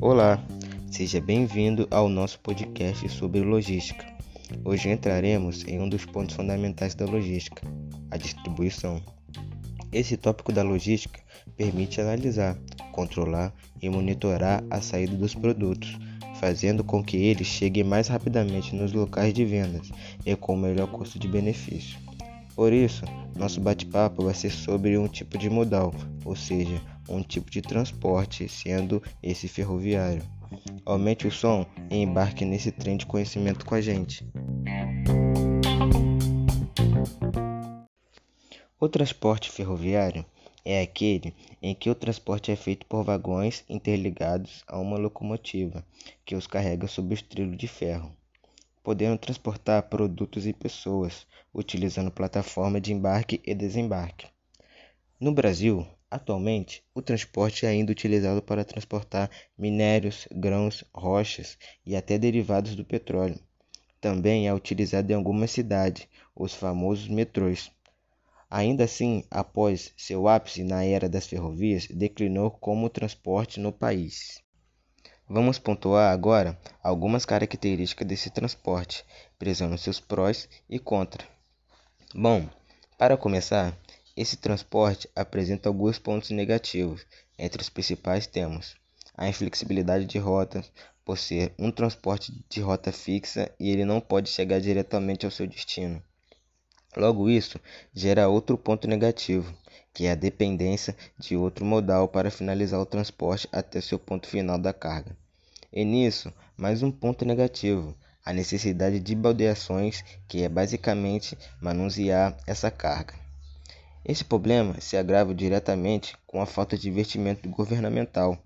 Olá, seja bem-vindo ao nosso podcast sobre logística. Hoje entraremos em um dos pontos fundamentais da logística, a distribuição. Esse tópico da logística permite analisar, controlar e monitorar a saída dos produtos, fazendo com que eles cheguem mais rapidamente nos locais de vendas e com melhor custo de benefício. Por isso, nosso bate-papo vai ser sobre um tipo de modal, ou seja, um tipo de transporte, sendo esse ferroviário. Aumente o som e embarque nesse trem de conhecimento com a gente. O transporte ferroviário é aquele em que o transporte é feito por vagões interligados a uma locomotiva que os carrega sob os trilhos de ferro podendo transportar produtos e pessoas, utilizando plataforma de embarque e desembarque. No Brasil, atualmente, o transporte é ainda utilizado para transportar minérios, grãos, rochas e até derivados do petróleo. Também é utilizado em algumas cidades, os famosos metrôs. Ainda assim, após seu ápice na era das ferrovias, declinou como transporte no país. Vamos pontuar agora algumas características desse transporte, prezando seus prós e contras. Bom, para começar, esse transporte apresenta alguns pontos negativos. Entre os principais temos a inflexibilidade de rota, por ser um transporte de rota fixa e ele não pode chegar diretamente ao seu destino. Logo, isso gera outro ponto negativo, que é a dependência de outro modal para finalizar o transporte até seu ponto final da carga. E nisso, mais um ponto negativo, a necessidade de baldeações, que é basicamente manusear essa carga. Esse problema se agrava diretamente com a falta de investimento governamental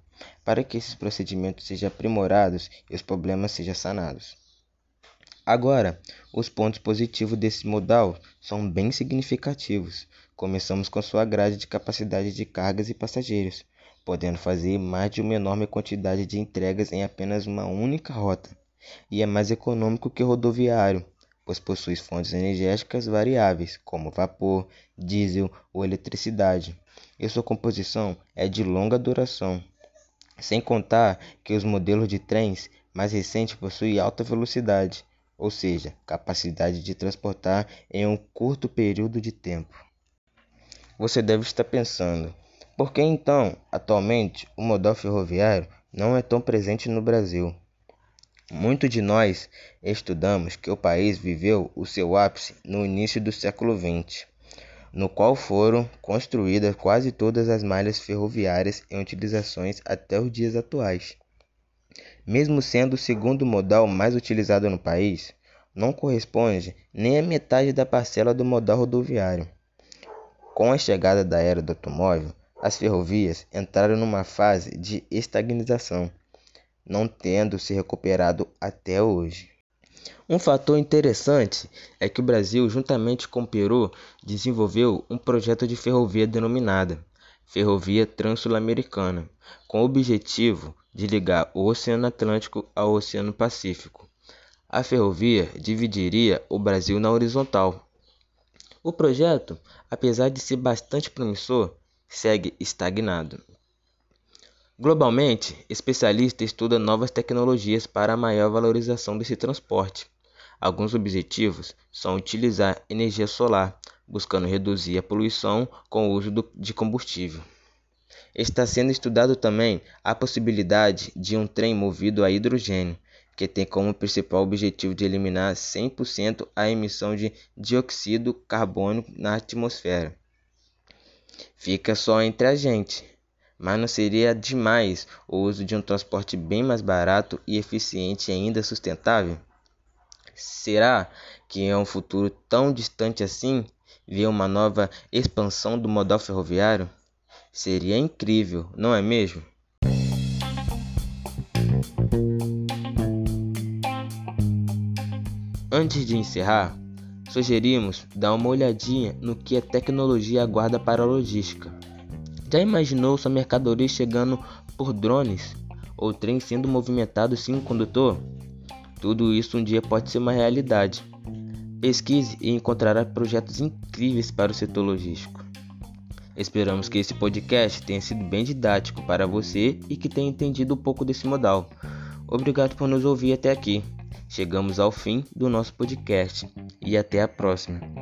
para que esses procedimentos sejam aprimorados e os problemas sejam sanados. Agora, os pontos positivos desse modal são bem significativos. Começamos com sua grade de capacidade de cargas e passageiros, podendo fazer mais de uma enorme quantidade de entregas em apenas uma única rota, e é mais econômico que o rodoviário, pois possui fontes energéticas variáveis, como vapor, diesel ou eletricidade, e sua composição é de longa duração. Sem contar que os modelos de trens mais recentes possuem alta velocidade, ou seja, capacidade de transportar em um curto período de tempo. Você deve estar pensando, por que então, atualmente, o modal ferroviário não é tão presente no Brasil? Muitos de nós estudamos que o país viveu o seu ápice no início do século XX, no qual foram construídas quase todas as malhas ferroviárias em utilizações até os dias atuais. Mesmo sendo o segundo modal mais utilizado no país, não corresponde nem à metade da parcela do modal rodoviário. Com a chegada da era do automóvel, as ferrovias entraram numa fase de estagnação, não tendo se recuperado até hoje. Um fator interessante é que o Brasil, juntamente com o Peru, desenvolveu um projeto de ferrovia denominada Ferrovia Transul-Americana, com o objetivo de ligar o Oceano Atlântico ao Oceano Pacífico. A ferrovia dividiria o Brasil na horizontal. O projeto, apesar de ser bastante promissor, segue estagnado. Globalmente, especialistas estudam novas tecnologias para a maior valorização desse transporte. Alguns objetivos são utilizar energia solar, buscando reduzir a poluição com o uso de combustível. Está sendo estudado também a possibilidade de um trem movido a hidrogênio, que tem como principal objetivo de eliminar 100% a emissão de dióxido carbônico na atmosfera. Fica só entre a gente, mas não seria demais o uso de um transporte bem mais barato e eficiente e ainda sustentável? Será que em um futuro tão distante assim ver uma nova expansão do modal ferroviário? Seria incrível, não é mesmo? Antes de encerrar, sugerimos dar uma olhadinha no que a tecnologia aguarda para a logística. Já imaginou sua mercadoria chegando por drones ou trem sendo movimentado sem um condutor? Tudo isso um dia pode ser uma realidade. Pesquise e encontrará projetos incríveis para o setor logístico. Esperamos que esse podcast tenha sido bem didático para você e que tenha entendido um pouco desse modal. Obrigado por nos ouvir até aqui. Chegamos ao fim do nosso podcast e até a próxima.